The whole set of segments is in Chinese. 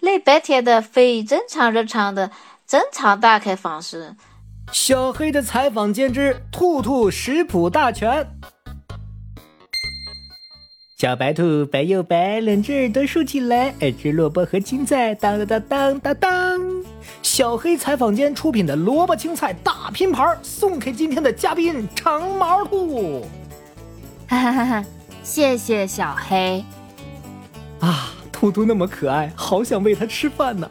雷半天的非正常日常的正常打开方式。小黑的采访间之兔兔食谱大全。小白兔白又白，两只耳朵竖起来，爱吃萝卜和青菜。当当当当当当！小黑采访间出品的萝卜青菜大拼盘，送给今天的嘉宾长毛兔。哈哈哈哈！谢谢小黑。啊，兔兔那么可爱，好想喂它吃饭呢。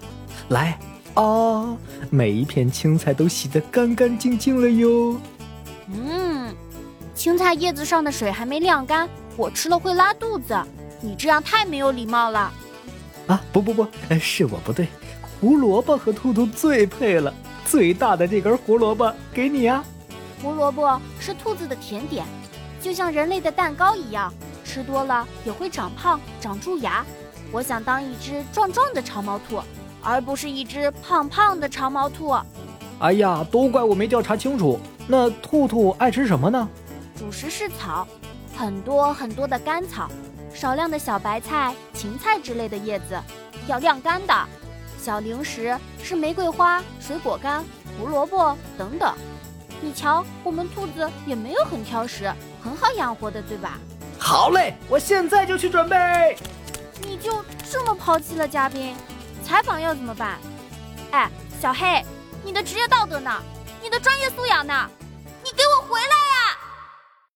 来，啊，每一片青菜都洗得干干净净了哟。嗯，青菜叶子上的水还没晾干。我吃了会拉肚子，你这样太没有礼貌了。啊，不不不，是我不对。胡萝卜和兔兔最配了，最大的这根胡萝卜给你呀。胡萝卜是兔子的甜点，就像人类的蛋糕一样，吃多了也会长胖、长蛀牙。我想当一只壮壮的长毛兔，而不是一只胖胖的长毛兔。哎呀，都怪我没调查清楚。那兔兔爱吃什么呢？主食是草。很多很多的干草，少量的小白菜、芹菜之类的叶子，要晾干的。小零食是玫瑰花、水果干、胡萝卜等等。你瞧，我们兔子也没有很挑食，很好养活的，对吧？好嘞，我现在就去准备。你就这么抛弃了嘉宾？采访要怎么办？哎，小黑，你的职业道德呢？你的专业素养呢？你给我回来！